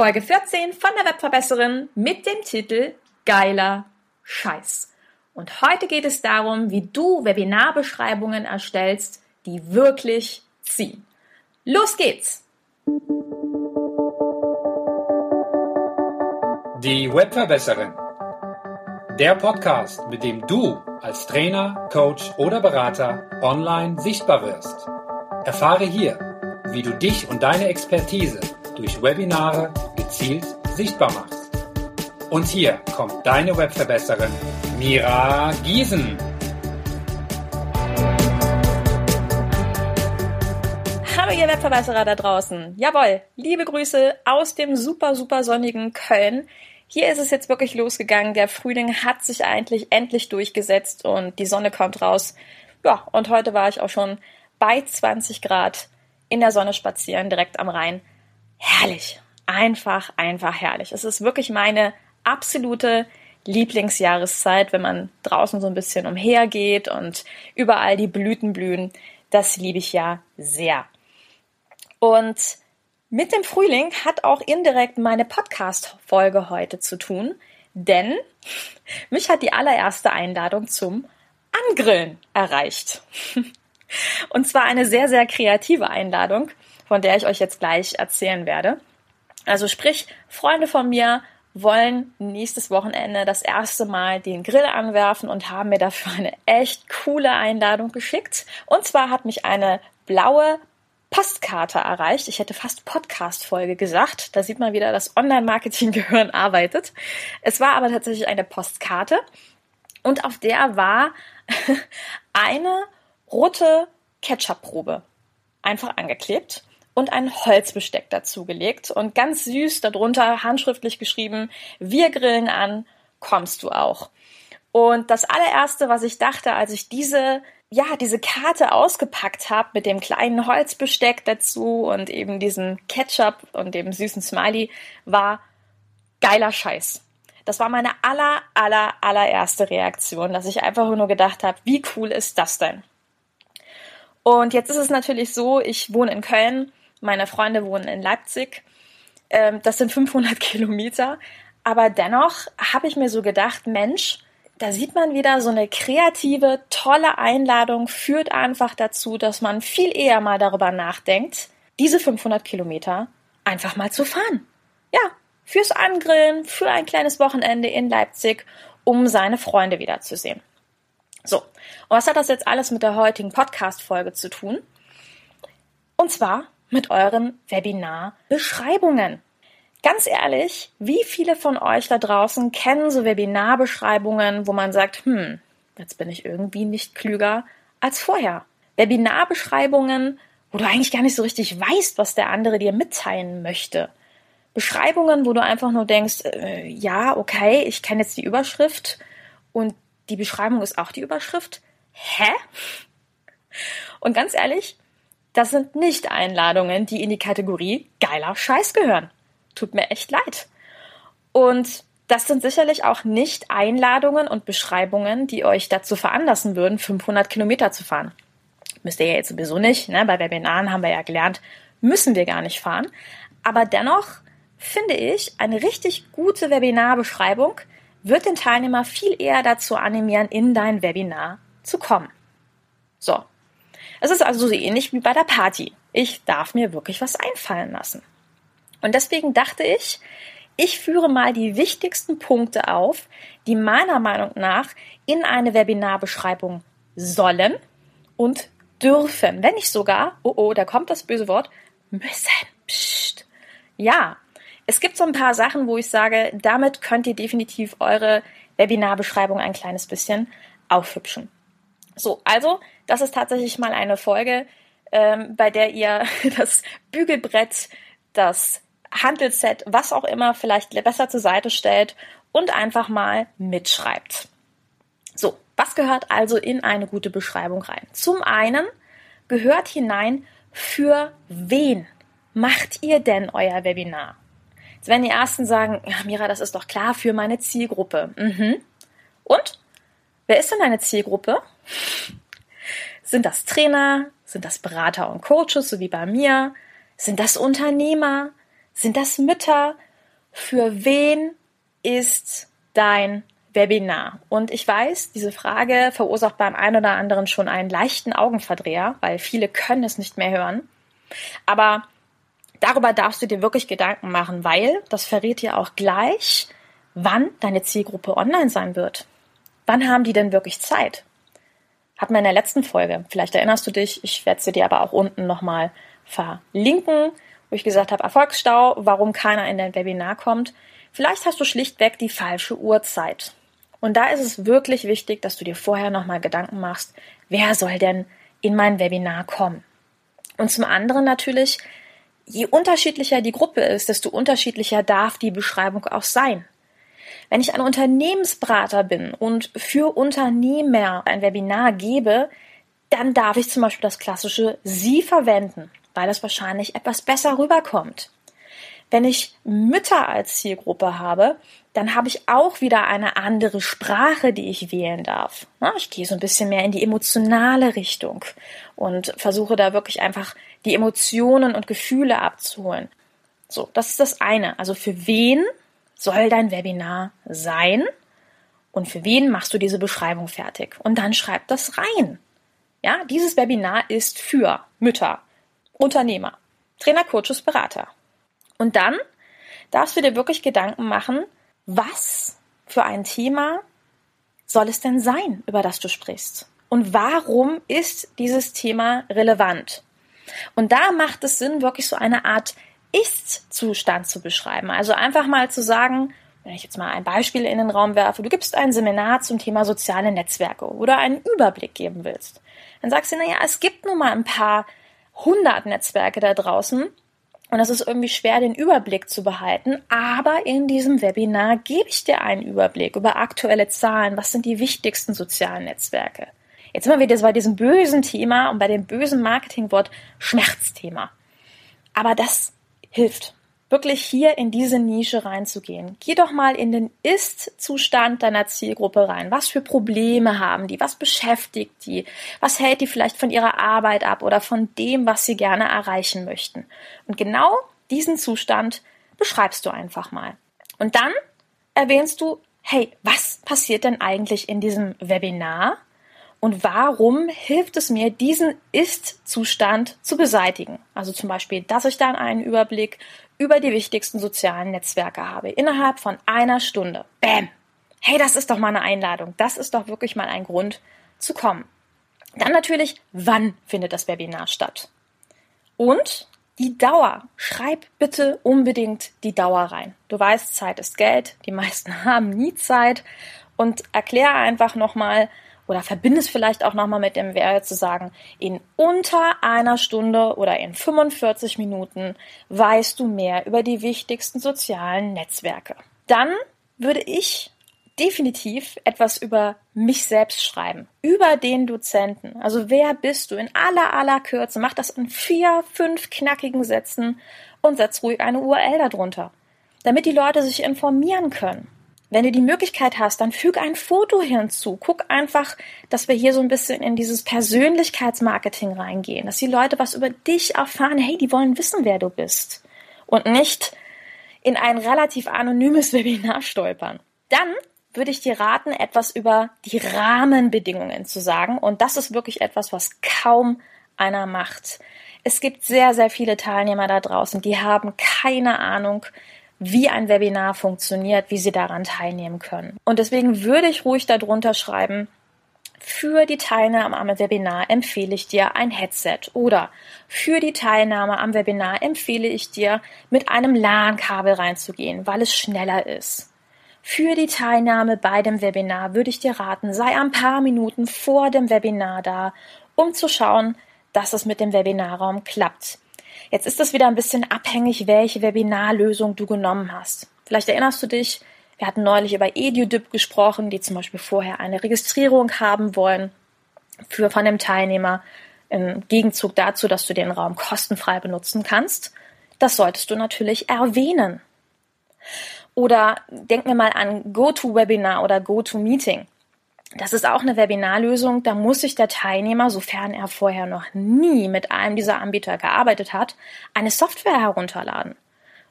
Folge 14 von der Webverbesserin mit dem Titel Geiler Scheiß. Und heute geht es darum, wie du Webinarbeschreibungen erstellst, die wirklich ziehen. Los geht's! Die Webverbesserin. Der Podcast, mit dem du als Trainer, Coach oder Berater online sichtbar wirst. Erfahre hier, wie du dich und deine Expertise durch Webinare gezielt sichtbar machst. Und hier kommt deine Webverbesserin Mira Giesen. Hallo ihr Webverbesserer da draußen. Jawohl, liebe Grüße aus dem super, super sonnigen Köln. Hier ist es jetzt wirklich losgegangen. Der Frühling hat sich eigentlich endlich durchgesetzt und die Sonne kommt raus. Ja, und heute war ich auch schon bei 20 Grad in der Sonne spazieren, direkt am Rhein. Herrlich. Einfach, einfach herrlich. Es ist wirklich meine absolute Lieblingsjahreszeit, wenn man draußen so ein bisschen umhergeht und überall die Blüten blühen. Das liebe ich ja sehr. Und mit dem Frühling hat auch indirekt meine Podcast-Folge heute zu tun, denn mich hat die allererste Einladung zum Angrillen erreicht. Und zwar eine sehr, sehr kreative Einladung, von der ich euch jetzt gleich erzählen werde. Also sprich, Freunde von mir wollen nächstes Wochenende das erste Mal den Grill anwerfen und haben mir dafür eine echt coole Einladung geschickt. Und zwar hat mich eine blaue Postkarte erreicht. Ich hätte fast Podcast-Folge gesagt. Da sieht man wieder, dass Online-Marketing-Gehirn arbeitet. Es war aber tatsächlich eine Postkarte und auf der war eine rote Ketchup-Probe einfach angeklebt und ein Holzbesteck dazugelegt und ganz süß darunter handschriftlich geschrieben, wir grillen an, kommst du auch. Und das allererste, was ich dachte, als ich diese ja, diese Karte ausgepackt habe mit dem kleinen Holzbesteck dazu und eben diesem Ketchup und dem süßen Smiley, war geiler Scheiß. Das war meine aller, aller, allererste Reaktion, dass ich einfach nur gedacht habe, wie cool ist das denn? Und jetzt ist es natürlich so, ich wohne in Köln, meine Freunde wohnen in Leipzig. Ähm, das sind 500 Kilometer. Aber dennoch habe ich mir so gedacht, Mensch, da sieht man wieder so eine kreative, tolle Einladung führt einfach dazu, dass man viel eher mal darüber nachdenkt, diese 500 Kilometer einfach mal zu fahren. Ja, fürs Angrillen, für ein kleines Wochenende in Leipzig, um seine Freunde wiederzusehen. So, und was hat das jetzt alles mit der heutigen Podcast-Folge zu tun? Und zwar mit euren Webinar-Beschreibungen. Ganz ehrlich, wie viele von euch da draußen kennen so Webinarbeschreibungen, wo man sagt, hm, jetzt bin ich irgendwie nicht klüger als vorher. Webinarbeschreibungen, wo du eigentlich gar nicht so richtig weißt, was der andere dir mitteilen möchte. Beschreibungen, wo du einfach nur denkst, äh, ja, okay, ich kenne jetzt die Überschrift und die Beschreibung ist auch die Überschrift. Hä? Und ganz ehrlich, das sind nicht Einladungen, die in die Kategorie geiler Scheiß gehören tut mir echt leid. Und das sind sicherlich auch nicht Einladungen und Beschreibungen, die euch dazu veranlassen würden, 500 Kilometer zu fahren. Müsst ihr ja jetzt sowieso nicht. Ne? Bei Webinaren haben wir ja gelernt, müssen wir gar nicht fahren. Aber dennoch finde ich, eine richtig gute Webinarbeschreibung wird den Teilnehmer viel eher dazu animieren, in dein Webinar zu kommen. So. Es ist also so ähnlich wie bei der Party. Ich darf mir wirklich was einfallen lassen. Und deswegen dachte ich, ich führe mal die wichtigsten Punkte auf, die meiner Meinung nach in eine Webinarbeschreibung sollen und dürfen, wenn nicht sogar, oh oh, da kommt das böse Wort, müssen. Psst. Ja, es gibt so ein paar Sachen, wo ich sage, damit könnt ihr definitiv eure Webinarbeschreibung ein kleines bisschen aufhübschen. So, also, das ist tatsächlich mal eine Folge, ähm, bei der ihr das Bügelbrett, das Handelsset, was auch immer, vielleicht besser zur Seite stellt und einfach mal mitschreibt. So, was gehört also in eine gute Beschreibung rein? Zum einen gehört hinein, für wen macht ihr denn euer Webinar? Jetzt werden die ersten sagen, ja, Mira, das ist doch klar für meine Zielgruppe. Mhm. Und? Wer ist denn deine Zielgruppe? Sind das Trainer? Sind das Berater und Coaches, so wie bei mir? Sind das Unternehmer? Sind das Mütter für wen ist dein Webinar? Und ich weiß, diese Frage verursacht beim einen oder anderen schon einen leichten Augenverdreher, weil viele können es nicht mehr hören. Aber darüber darfst du dir wirklich Gedanken machen, weil das verrät dir auch gleich, wann deine Zielgruppe online sein wird. Wann haben die denn wirklich Zeit? Hatten wir in der letzten Folge. Vielleicht erinnerst du dich. Ich werde sie dir aber auch unten nochmal verlinken, wo ich gesagt habe, Erfolgsstau, warum keiner in dein Webinar kommt. Vielleicht hast du schlichtweg die falsche Uhrzeit. Und da ist es wirklich wichtig, dass du dir vorher nochmal Gedanken machst, wer soll denn in mein Webinar kommen? Und zum anderen natürlich, je unterschiedlicher die Gruppe ist, desto unterschiedlicher darf die Beschreibung auch sein. Wenn ich ein Unternehmensberater bin und für Unternehmer ein Webinar gebe, dann darf ich zum Beispiel das klassische Sie verwenden, weil das wahrscheinlich etwas besser rüberkommt. Wenn ich Mütter als Zielgruppe habe, dann habe ich auch wieder eine andere Sprache, die ich wählen darf. Ich gehe so ein bisschen mehr in die emotionale Richtung und versuche da wirklich einfach die Emotionen und Gefühle abzuholen. So, das ist das eine. Also für wen soll dein Webinar sein? Und für wen machst du diese Beschreibung fertig? Und dann schreib das rein. Ja, dieses Webinar ist für Mütter, Unternehmer, Trainer, Coaches, Berater. Und dann darfst du dir wirklich Gedanken machen, was für ein Thema soll es denn sein, über das du sprichst? Und warum ist dieses Thema relevant? Und da macht es Sinn, wirklich so eine Art Ist-Zustand zu beschreiben. Also einfach mal zu sagen, wenn ich jetzt mal ein Beispiel in den Raum werfe, du gibst ein Seminar zum Thema soziale Netzwerke oder einen Überblick geben willst, dann sagst du, naja, es gibt nun mal ein paar hundert Netzwerke da draußen und es ist irgendwie schwer, den Überblick zu behalten. Aber in diesem Webinar gebe ich dir einen Überblick über aktuelle Zahlen. Was sind die wichtigsten sozialen Netzwerke? Jetzt sind wir wieder bei diesem bösen Thema und bei dem bösen Marketingwort Schmerzthema. Aber das hilft wirklich hier in diese Nische reinzugehen. Geh doch mal in den Ist-Zustand deiner Zielgruppe rein. Was für Probleme haben die? Was beschäftigt die? Was hält die vielleicht von ihrer Arbeit ab oder von dem, was sie gerne erreichen möchten? Und genau diesen Zustand beschreibst du einfach mal. Und dann erwähnst du, hey, was passiert denn eigentlich in diesem Webinar? Und warum hilft es mir, diesen Ist-Zustand zu beseitigen? Also zum Beispiel, dass ich dann einen Überblick über die wichtigsten sozialen Netzwerke habe. Innerhalb von einer Stunde. Bäm! Hey, das ist doch mal eine Einladung. Das ist doch wirklich mal ein Grund zu kommen. Dann natürlich, wann findet das Webinar statt? Und die Dauer. Schreib bitte unbedingt die Dauer rein. Du weißt, Zeit ist Geld. Die meisten haben nie Zeit. Und erkläre einfach nochmal, oder verbinde es vielleicht auch nochmal mit dem Wert zu sagen, in unter einer Stunde oder in 45 Minuten weißt du mehr über die wichtigsten sozialen Netzwerke. Dann würde ich definitiv etwas über mich selbst schreiben, über den Dozenten. Also wer bist du in aller aller Kürze? Mach das in vier, fünf knackigen Sätzen und setz ruhig eine URL darunter, damit die Leute sich informieren können. Wenn du die Möglichkeit hast, dann füg ein Foto hinzu. Guck einfach, dass wir hier so ein bisschen in dieses Persönlichkeitsmarketing reingehen, dass die Leute was über dich erfahren. Hey, die wollen wissen, wer du bist. Und nicht in ein relativ anonymes Webinar stolpern. Dann würde ich dir raten, etwas über die Rahmenbedingungen zu sagen. Und das ist wirklich etwas, was kaum einer macht. Es gibt sehr, sehr viele Teilnehmer da draußen, die haben keine Ahnung, wie ein Webinar funktioniert, wie Sie daran teilnehmen können. Und deswegen würde ich ruhig darunter schreiben, für die Teilnahme am Webinar empfehle ich dir ein Headset oder für die Teilnahme am Webinar empfehle ich dir, mit einem LAN-Kabel reinzugehen, weil es schneller ist. Für die Teilnahme bei dem Webinar würde ich dir raten, sei ein paar Minuten vor dem Webinar da, um zu schauen, dass es mit dem Webinarraum klappt. Jetzt ist das wieder ein bisschen abhängig, welche Webinarlösung du genommen hast. Vielleicht erinnerst du dich, wir hatten neulich über EduDip gesprochen, die zum Beispiel vorher eine Registrierung haben wollen für von dem Teilnehmer im Gegenzug dazu, dass du den Raum kostenfrei benutzen kannst. Das solltest du natürlich erwähnen. Oder denken wir mal an GoToWebinar oder GoToMeeting. Das ist auch eine Webinarlösung. Da muss sich der Teilnehmer, sofern er vorher noch nie mit einem dieser Anbieter gearbeitet hat, eine Software herunterladen.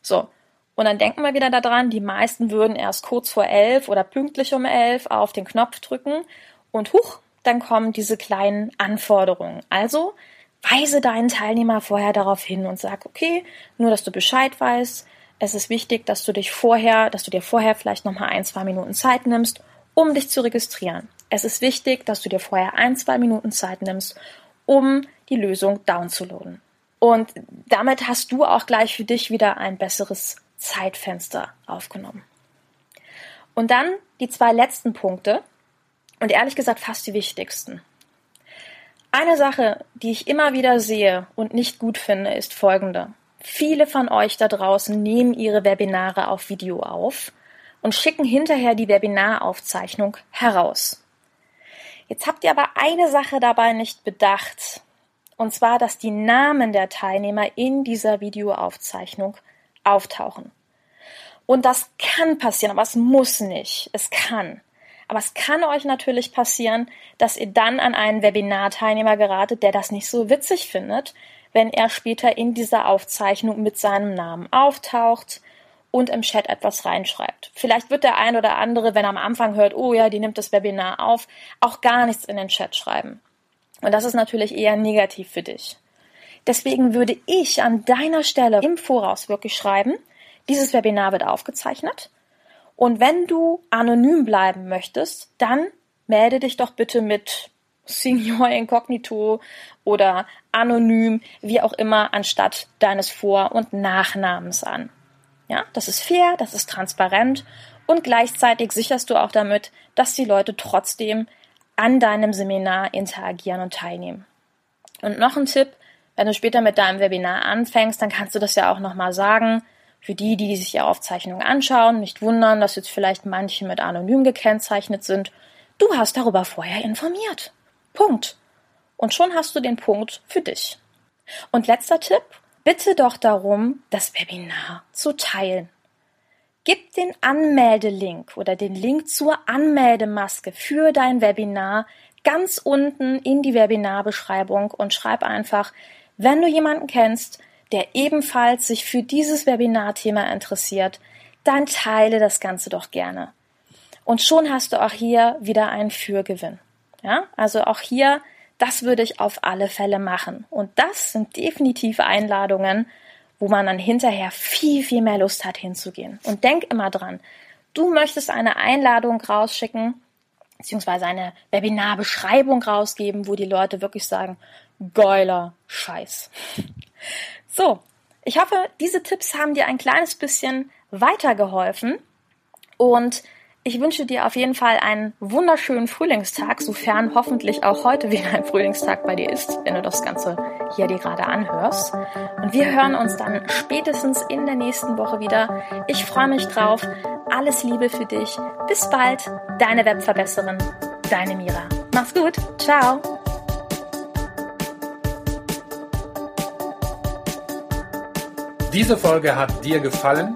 So. Und dann denken wir wieder daran, die meisten würden erst kurz vor elf oder pünktlich um elf auf den Knopf drücken und huch, dann kommen diese kleinen Anforderungen. Also weise deinen Teilnehmer vorher darauf hin und sag, okay, nur dass du Bescheid weißt, es ist wichtig, dass du dich vorher, dass du dir vorher vielleicht nochmal ein, zwei Minuten Zeit nimmst, um dich zu registrieren. Es ist wichtig, dass du dir vorher ein, zwei Minuten Zeit nimmst, um die Lösung downzuladen. Und damit hast du auch gleich für dich wieder ein besseres Zeitfenster aufgenommen. Und dann die zwei letzten Punkte und ehrlich gesagt fast die wichtigsten. Eine Sache, die ich immer wieder sehe und nicht gut finde, ist folgende. Viele von euch da draußen nehmen ihre Webinare auf Video auf und schicken hinterher die Webinaraufzeichnung heraus. Jetzt habt ihr aber eine Sache dabei nicht bedacht, und zwar, dass die Namen der Teilnehmer in dieser Videoaufzeichnung auftauchen. Und das kann passieren, aber es muss nicht. Es kann. Aber es kann euch natürlich passieren, dass ihr dann an einen Webinarteilnehmer geratet, der das nicht so witzig findet, wenn er später in dieser Aufzeichnung mit seinem Namen auftaucht und im Chat etwas reinschreibt. Vielleicht wird der ein oder andere, wenn er am Anfang hört, oh ja, die nimmt das Webinar auf, auch gar nichts in den Chat schreiben. Und das ist natürlich eher negativ für dich. Deswegen würde ich an deiner Stelle im Voraus wirklich schreiben, dieses Webinar wird aufgezeichnet. Und wenn du anonym bleiben möchtest, dann melde dich doch bitte mit Senior Incognito oder anonym, wie auch immer, anstatt deines Vor- und Nachnamens an. Ja, das ist fair, das ist transparent und gleichzeitig sicherst du auch damit, dass die Leute trotzdem an deinem Seminar interagieren und teilnehmen. Und noch ein Tipp, wenn du später mit deinem Webinar anfängst, dann kannst du das ja auch nochmal sagen. Für die, die sich die Aufzeichnung anschauen, nicht wundern, dass jetzt vielleicht manche mit anonym gekennzeichnet sind. Du hast darüber vorher informiert. Punkt. Und schon hast du den Punkt für dich. Und letzter Tipp, bitte doch darum, das Webinar zu teilen. Gib den Anmeldelink oder den Link zur Anmeldemaske für dein Webinar ganz unten in die Webinarbeschreibung und schreib einfach, wenn du jemanden kennst, der ebenfalls sich für dieses Webinarthema interessiert, dann teile das Ganze doch gerne. Und schon hast du auch hier wieder einen Fürgewinn. Ja, also auch hier, das würde ich auf alle Fälle machen. Und das sind definitiv Einladungen, wo man dann hinterher viel, viel mehr Lust hat hinzugehen. Und denk immer dran, du möchtest eine Einladung rausschicken, beziehungsweise eine Webinarbeschreibung rausgeben, wo die Leute wirklich sagen, geiler Scheiß. So, ich hoffe, diese Tipps haben dir ein kleines bisschen weitergeholfen und ich wünsche dir auf jeden Fall einen wunderschönen Frühlingstag, sofern hoffentlich auch heute wieder ein Frühlingstag bei dir ist, wenn du das Ganze hier dir gerade anhörst. Und wir hören uns dann spätestens in der nächsten Woche wieder. Ich freue mich drauf. Alles Liebe für dich. Bis bald. Deine Webverbesserin. Deine Mira. Mach's gut. Ciao. Diese Folge hat dir gefallen?